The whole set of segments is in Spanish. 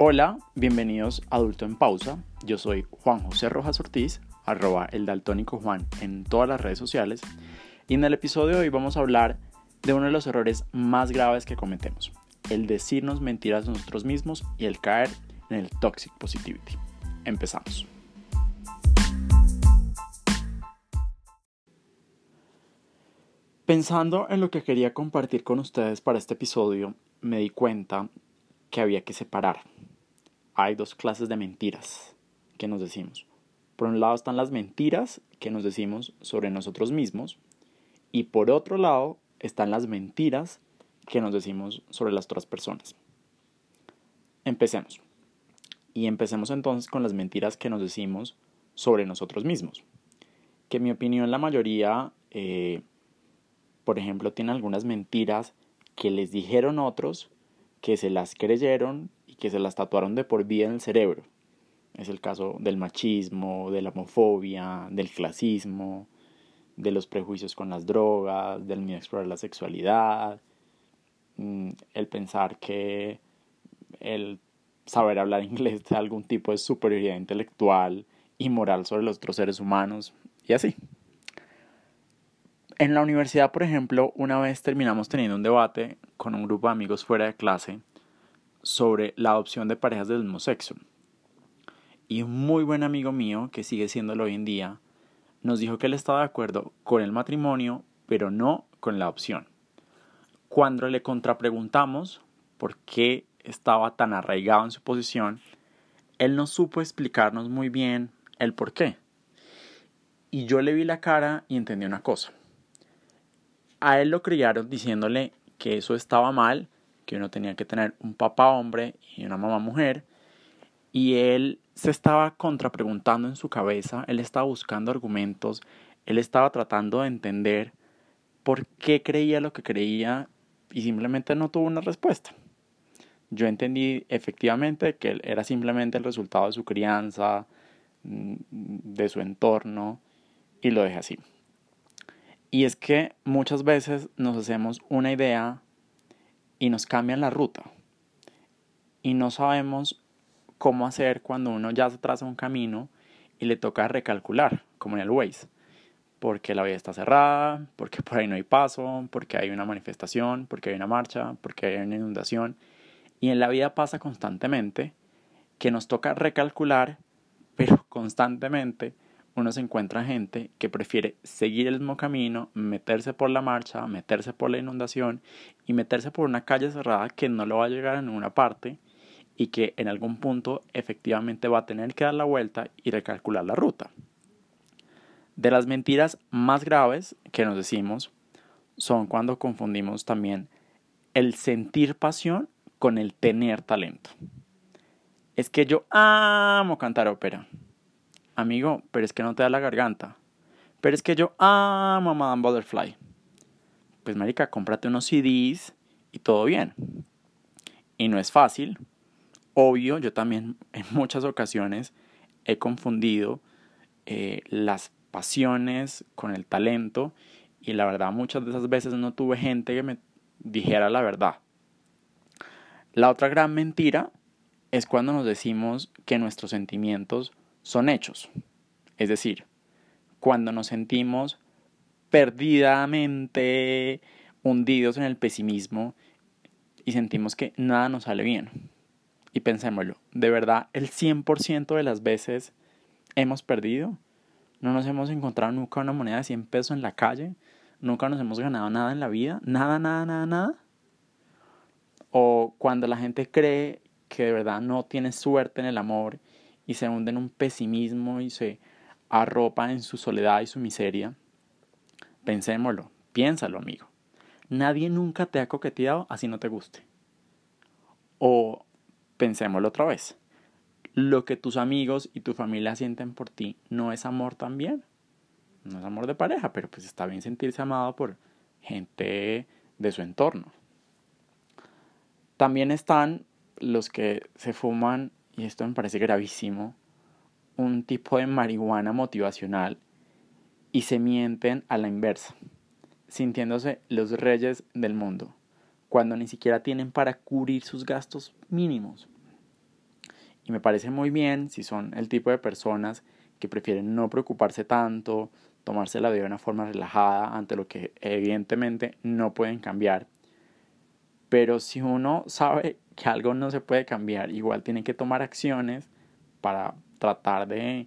Hola, bienvenidos a Adulto en Pausa. Yo soy Juan José Rojas Ortiz, arroba el daltónico Juan en todas las redes sociales. Y en el episodio de hoy vamos a hablar de uno de los errores más graves que cometemos, el decirnos mentiras a nosotros mismos y el caer en el toxic positivity. Empezamos. Pensando en lo que quería compartir con ustedes para este episodio, me di cuenta que había que separar. Hay dos clases de mentiras que nos decimos. Por un lado están las mentiras que nos decimos sobre nosotros mismos y por otro lado están las mentiras que nos decimos sobre las otras personas. Empecemos. Y empecemos entonces con las mentiras que nos decimos sobre nosotros mismos. Que en mi opinión la mayoría eh, por ejemplo, tiene algunas mentiras que les dijeron otros, que se las creyeron que se las tatuaron de por vida en el cerebro. Es el caso del machismo, de la homofobia, del clasismo, de los prejuicios con las drogas, del miedo a explorar la sexualidad, mm, el pensar que el saber hablar inglés de algún tipo de superioridad intelectual y moral sobre los otros seres humanos, y así. En la universidad, por ejemplo, una vez terminamos teniendo un debate con un grupo de amigos fuera de clase sobre la adopción de parejas del mismo sexo. Y un muy buen amigo mío, que sigue siéndolo hoy en día, nos dijo que él estaba de acuerdo con el matrimonio, pero no con la adopción. Cuando le contrapreguntamos por qué estaba tan arraigado en su posición, él no supo explicarnos muy bien el por qué. Y yo le vi la cara y entendí una cosa a él lo criaron diciéndole que eso estaba mal, que uno tenía que tener un papá hombre y una mamá mujer, y él se estaba contrapreguntando en su cabeza, él estaba buscando argumentos, él estaba tratando de entender por qué creía lo que creía y simplemente no tuvo una respuesta. Yo entendí efectivamente que era simplemente el resultado de su crianza, mm, de su entorno, y lo dejé así. Y es que muchas veces nos hacemos una idea y nos cambian la ruta. Y no sabemos cómo hacer cuando uno ya se traza un camino y le toca recalcular, como en el Waze. Porque la vía está cerrada, porque por ahí no hay paso, porque hay una manifestación, porque hay una marcha, porque hay una inundación. Y en la vida pasa constantemente que nos toca recalcular, pero constantemente uno se encuentra gente que prefiere seguir el mismo camino, meterse por la marcha, meterse por la inundación y meterse por una calle cerrada que no lo va a llegar a ninguna parte y que en algún punto efectivamente va a tener que dar la vuelta y recalcular la ruta. De las mentiras más graves que nos decimos son cuando confundimos también el sentir pasión con el tener talento. Es que yo amo cantar ópera amigo, pero es que no te da la garganta. Pero es que yo amo a Madame Butterfly. Pues marica, cómprate unos CDs y todo bien. Y no es fácil. Obvio, yo también en muchas ocasiones he confundido eh, las pasiones con el talento y la verdad muchas de esas veces no tuve gente que me dijera la verdad. La otra gran mentira es cuando nos decimos que nuestros sentimientos son hechos. Es decir, cuando nos sentimos perdidamente hundidos en el pesimismo y sentimos que nada nos sale bien. Y pensémoslo, ¿de verdad el 100% de las veces hemos perdido? ¿No nos hemos encontrado nunca una moneda de 100 pesos en la calle? ¿Nunca nos hemos ganado nada en la vida? ¿Nada, nada, nada, nada? O cuando la gente cree que de verdad no tiene suerte en el amor y se hunde en un pesimismo y se arropa en su soledad y su miseria. Pensémoslo, piénsalo, amigo. Nadie nunca te ha coqueteado así no te guste. O pensémoslo otra vez. Lo que tus amigos y tu familia sienten por ti no es amor también. No es amor de pareja, pero pues está bien sentirse amado por gente de su entorno. También están los que se fuman y esto me parece gravísimo, un tipo de marihuana motivacional y se mienten a la inversa, sintiéndose los reyes del mundo, cuando ni siquiera tienen para cubrir sus gastos mínimos. Y me parece muy bien si son el tipo de personas que prefieren no preocuparse tanto, tomarse la vida de una forma relajada ante lo que evidentemente no pueden cambiar. Pero si uno sabe que algo no se puede cambiar, igual tiene que tomar acciones para tratar de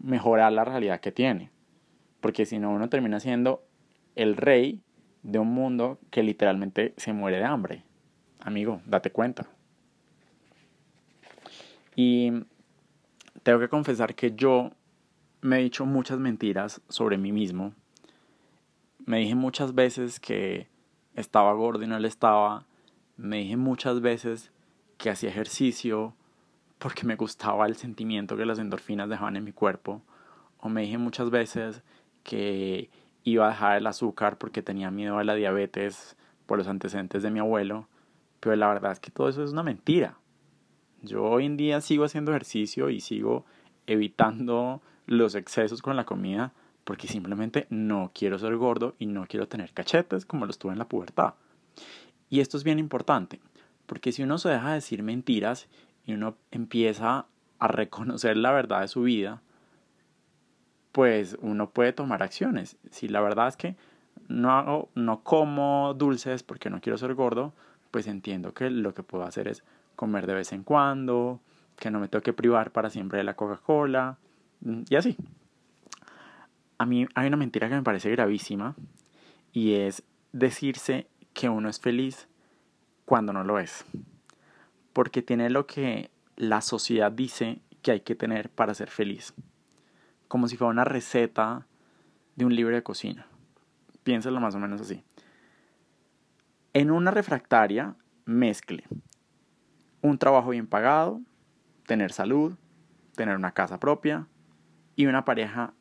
mejorar la realidad que tiene. Porque si no, uno termina siendo el rey de un mundo que literalmente se muere de hambre. Amigo, date cuenta. Y tengo que confesar que yo me he dicho muchas mentiras sobre mí mismo. Me dije muchas veces que estaba gordo y no le estaba. Me dije muchas veces que hacía ejercicio porque me gustaba el sentimiento que las endorfinas dejaban en mi cuerpo. O me dije muchas veces que iba a dejar el azúcar porque tenía miedo a la diabetes por los antecedentes de mi abuelo. Pero la verdad es que todo eso es una mentira. Yo hoy en día sigo haciendo ejercicio y sigo evitando los excesos con la comida porque simplemente no quiero ser gordo y no quiero tener cachetes como los tuve en la pubertad. Y esto es bien importante, porque si uno se deja de decir mentiras y uno empieza a reconocer la verdad de su vida, pues uno puede tomar acciones. Si la verdad es que no hago, no como dulces porque no quiero ser gordo, pues entiendo que lo que puedo hacer es comer de vez en cuando, que no me tengo que privar para siempre de la Coca-Cola mm, y así. A mí hay una mentira que me parece gravísima y es decirse que uno es feliz cuando no lo es. Porque tiene lo que la sociedad dice que hay que tener para ser feliz. Como si fuera una receta de un libro de cocina. Piénsalo más o menos así. En una refractaria, mezcle un trabajo bien pagado, tener salud, tener una casa propia y una pareja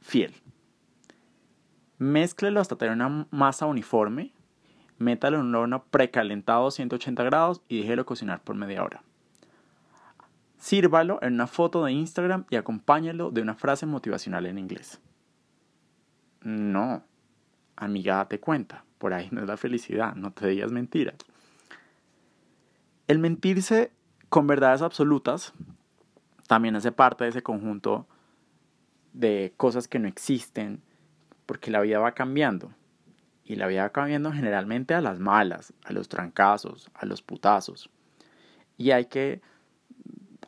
fiel. Mézclelo hasta tener una masa uniforme, métalo en un horno precalentado a 180 grados y déjelo cocinar por media hora. Sírvalo en una foto de Instagram y acompáñalo de una frase motivacional en inglés. No, amiga, date cuenta, por ahí no es la felicidad, no te digas mentiras. El mentirse con verdades absolutas también hace parte de ese conjunto de cosas que no existen, porque la vida va cambiando. Y la va cambiando generalmente a las malas, a los trancazos, a los putazos. Y hay que,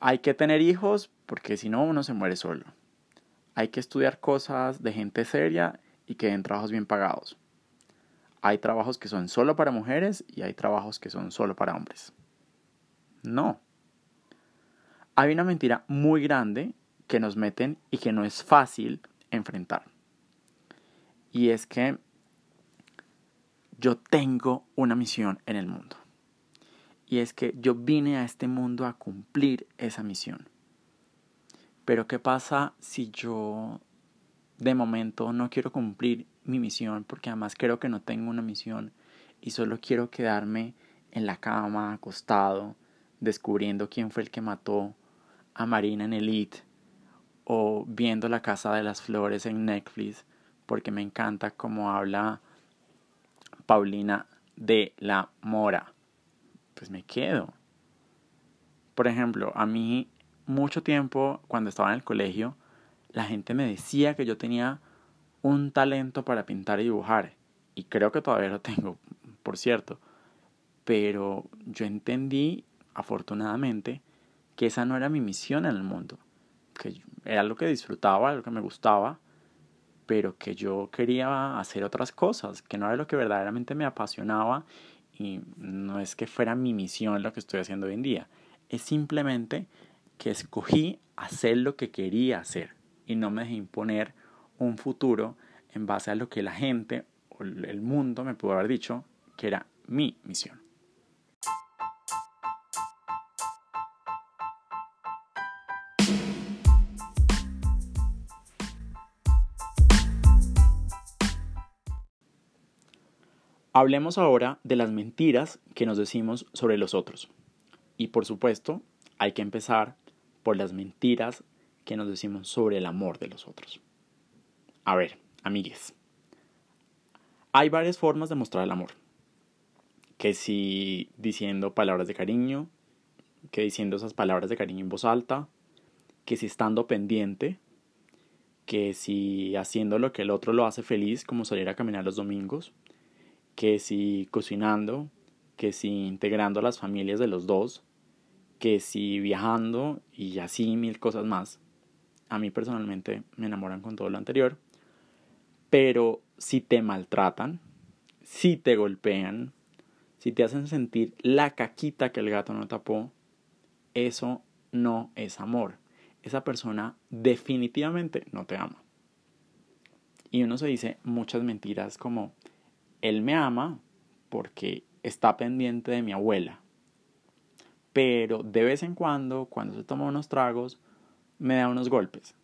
hay que tener hijos porque si no uno se muere solo. Hay que estudiar cosas de gente seria y que den trabajos bien pagados. Hay trabajos que son solo para mujeres y hay trabajos que son solo para hombres. No. Hay una mentira muy grande que nos meten y que no es fácil enfrentar. Y es que yo tengo una misión en el mundo. Y es que yo vine a este mundo a cumplir esa misión. Pero ¿qué pasa si yo de momento no quiero cumplir mi misión porque además creo que no tengo una misión y solo quiero quedarme en la cama acostado descubriendo quién fue el que mató a Marina en Elite o viendo La Casa de las Flores en Netflix porque me encanta cómo habla Paulina de la Mora. Pues me quedo. Por ejemplo, a mí mucho tiempo cuando estaba en el colegio, la gente me decía que yo tenía un talento para pintar y dibujar. Y creo que todavía lo tengo, por cierto. Pero yo entendí afortunadamente, que esa no era mi misión en el mundo, que era lo que disfrutaba, lo que me gustaba, pero que yo quería hacer otras cosas, que no era lo que verdaderamente me apasionaba y no es que fuera mi misión lo que estoy haciendo hoy en día, es simplemente que escogí hacer lo que quería hacer y no me dejé imponer un futuro en base a lo que la gente o el mundo me pudo haber dicho que era mi misión. Hablemos ahora de las mentiras que nos decimos sobre los otros. Y por supuesto, hay que empezar por las mentiras que nos decimos sobre el amor de los otros. A ver, amigues. Hay varias formas de mostrar el amor. Que si diciendo palabras de cariño, que diciendo esas palabras de cariño en voz alta, que si estando pendiente, que si haciendo lo que el otro lo hace feliz, como salir a caminar los domingos, que si cocinando, que si integrando a las familias de los dos, que si viajando y así mil cosas más. A mí personalmente me enamoran con todo lo anterior. Pero si te maltratan, si te golpean, si te hacen sentir la caquita que el gato no tapó, eso no es amor. Esa persona definitivamente no te ama. Y uno se dice muchas mentiras como, él me ama porque está pendiente de mi abuela. Pero de vez en cuando, cuando se toma unos tragos, me da unos golpes.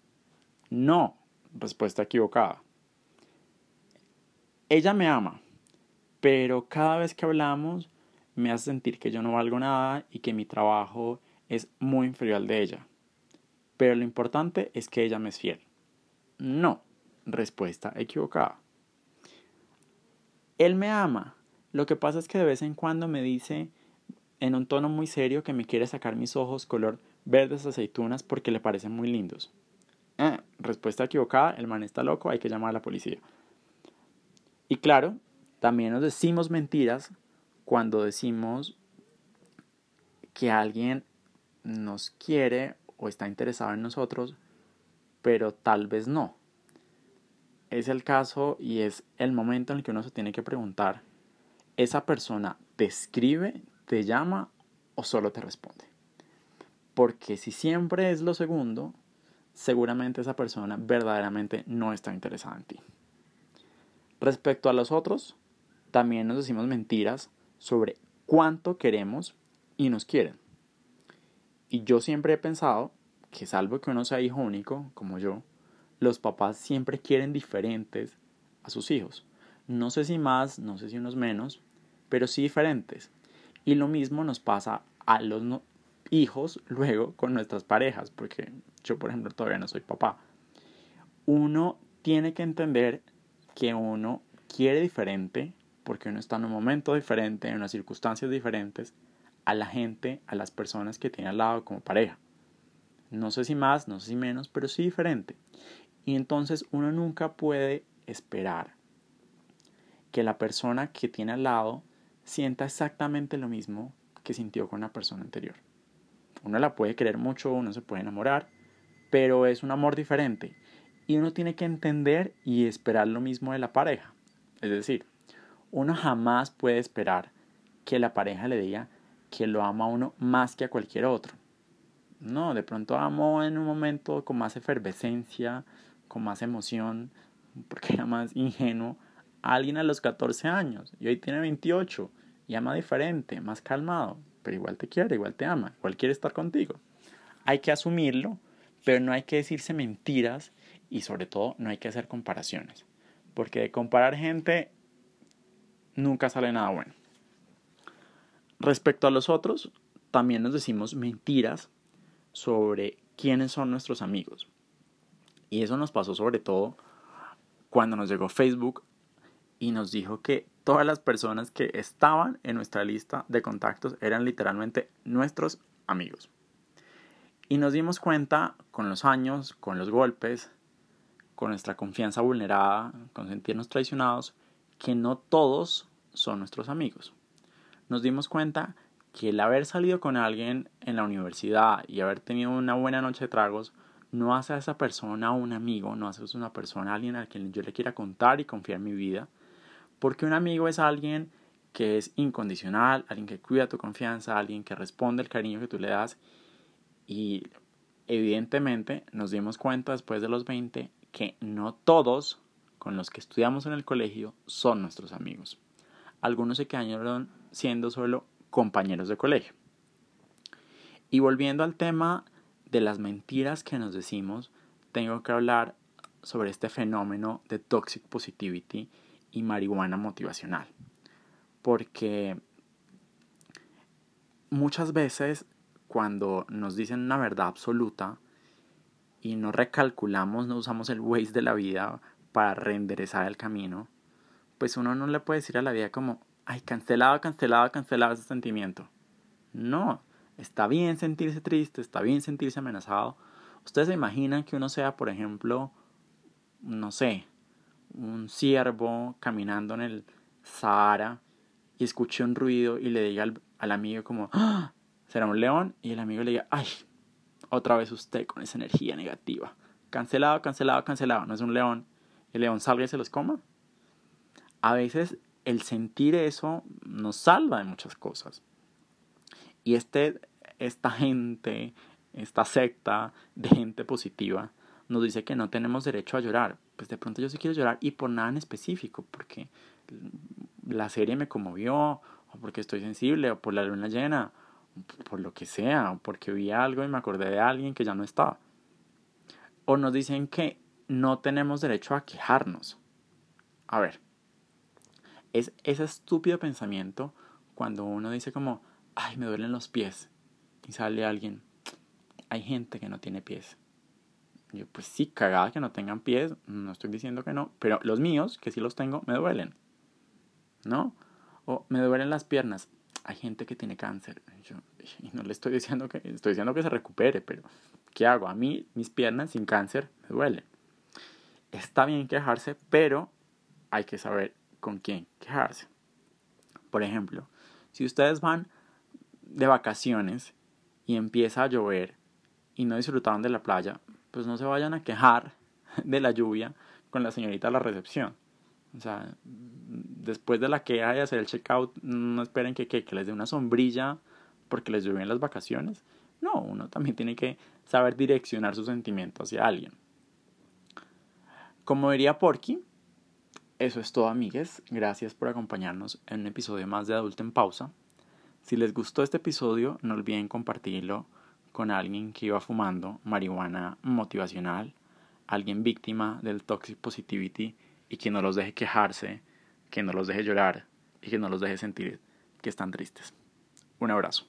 No, respuesta equivocada. Ella me ama, pero cada vez que hablamos me hace sentir que yo no valgo nada y que mi trabajo es muy inferior al de ella. Pero lo importante es que ella me es fiel. No, respuesta equivocada. Él me ama. Lo que pasa es que de vez en cuando me dice en un tono muy serio que me quiere sacar mis ojos color verdes aceitunas porque le parecen muy lindos. Eh, respuesta equivocada, el man está loco, hay que llamar a la policía. Y claro, también nos decimos mentiras cuando decimos que alguien nos quiere o está interesado en nosotros, pero tal vez no. Es el caso y es el momento en el que uno se tiene que preguntar, ¿esa persona te escribe, te llama o solo te responde? Porque si siempre es lo segundo, seguramente esa persona verdaderamente no está interesada en ti. Respecto a los otros, también nos decimos mentiras sobre cuánto queremos y nos quieren. Y yo siempre he pensado que salvo que uno sea hijo único, como yo, los papás siempre quieren diferentes a sus hijos. No sé si más, no sé si unos menos, pero sí diferentes. Y lo mismo nos pasa a los hijos luego con nuestras parejas, porque yo, por ejemplo, todavía no soy papá. Uno tiene que entender que uno quiere diferente, porque uno está en un momento diferente, en unas circunstancias diferentes, a la gente, a las personas que tiene al lado como pareja. No sé si más, no sé si menos, pero sí diferente. Y entonces uno nunca puede esperar que la persona que tiene al lado sienta exactamente lo mismo que sintió con la persona anterior. Uno la puede querer mucho, uno se puede enamorar, pero es un amor diferente. Y uno tiene que entender y esperar lo mismo de la pareja. Es decir, uno jamás puede esperar que la pareja le diga que lo ama a uno más que a cualquier otro. No, de pronto amo en un momento con más efervescencia, con más emoción, porque era más ingenuo a alguien a los 14 años y hoy tiene 28 y ama diferente, más calmado, pero igual te quiere, igual te ama, igual quiere estar contigo. Hay que asumirlo, pero no hay que decirse mentiras y sobre todo no hay que hacer comparaciones, porque de comparar gente nunca sale nada bueno. Respecto a los otros, también nos decimos mentiras sobre quiénes son nuestros amigos. Y eso nos pasó sobre todo cuando nos llegó Facebook y nos dijo que todas las personas que estaban en nuestra lista de contactos eran literalmente nuestros amigos. Y nos dimos cuenta con los años, con los golpes, con nuestra confianza vulnerada, con sentirnos traicionados, que no todos son nuestros amigos nos dimos cuenta que el haber salido con alguien en la universidad y haber tenido una buena noche de tragos no hace a esa persona un amigo, no hace a una persona alguien a quien yo le quiera contar y confiar mi vida, porque un amigo es alguien que es incondicional, alguien que cuida tu confianza, alguien que responde el cariño que tú le das y evidentemente nos dimos cuenta después de los 20 que no todos con los que estudiamos en el colegio son nuestros amigos. Algunos se quedaron siendo solo compañeros de colegio. Y volviendo al tema de las mentiras que nos decimos, tengo que hablar sobre este fenómeno de toxic positivity y marihuana motivacional. Porque muchas veces cuando nos dicen una verdad absoluta y no recalculamos, no usamos el Waze de la vida para reenderezar el camino, pues uno no le puede decir a la vida como, ay, cancelado, cancelado, cancelado ese sentimiento. No, Está bien sentirse triste, está bien sentirse amenazado. Ustedes se imaginan que uno sea, por ejemplo, no sé, un ciervo caminando en el Sahara y escuche un ruido y le diga al, amigo como, ¡Ah! ¿será un león? Y el amigo le diga, ay, otra vez usted con esa energía negativa. Cancelado, cancelado, cancelado. No es un león. El león salga y se los coma. A veces el sentir eso nos salva de muchas cosas. Y este, esta gente, esta secta de gente positiva, nos dice que no tenemos derecho a llorar. Pues de pronto yo sí quiero llorar y por nada en específico, porque la serie me conmovió, o porque estoy sensible, o por la luna llena, por lo que sea, o porque vi algo y me acordé de alguien que ya no estaba. O nos dicen que no tenemos derecho a quejarnos. A ver, es ese estúpido pensamiento cuando uno dice como, ay, me duelen los pies, y sale alguien, hay gente que no tiene pies. Yo, pues sí, cagada que no tengan pies, no estoy diciendo que no, pero los míos, que sí los tengo, me duelen. ¿No? O me duelen las piernas. Hay gente que tiene cáncer. Yo, y no le estoy diciendo que, estoy diciendo que se recupere, pero ¿qué hago? A mí, mis piernas sin cáncer me duelen. Está bien quejarse, pero hay que saber con quién quejarse. Por ejemplo, si ustedes van de vacaciones y empieza a llover y no disfrutaron de la playa, pues no se vayan a quejar de la lluvia con la señorita de la recepción. O sea, después de la queja y hacer el checkout, no esperen que, que, les dé una sombrilla porque les llovió en las vacaciones. No, uno también tiene que saber direccionar sus sentimientos hacia alguien. Como diría Porky, eso es todo, amigues. Gracias por acompañarnos en un episodio más de Adulto en Pausa. Si les gustó este episodio, no olviden compartirlo con alguien que iba fumando marihuana motivacional, alguien víctima del toxic positivity y que no los deje quejarse, que no los deje llorar y que no los deje sentir que están tristes. Un abrazo.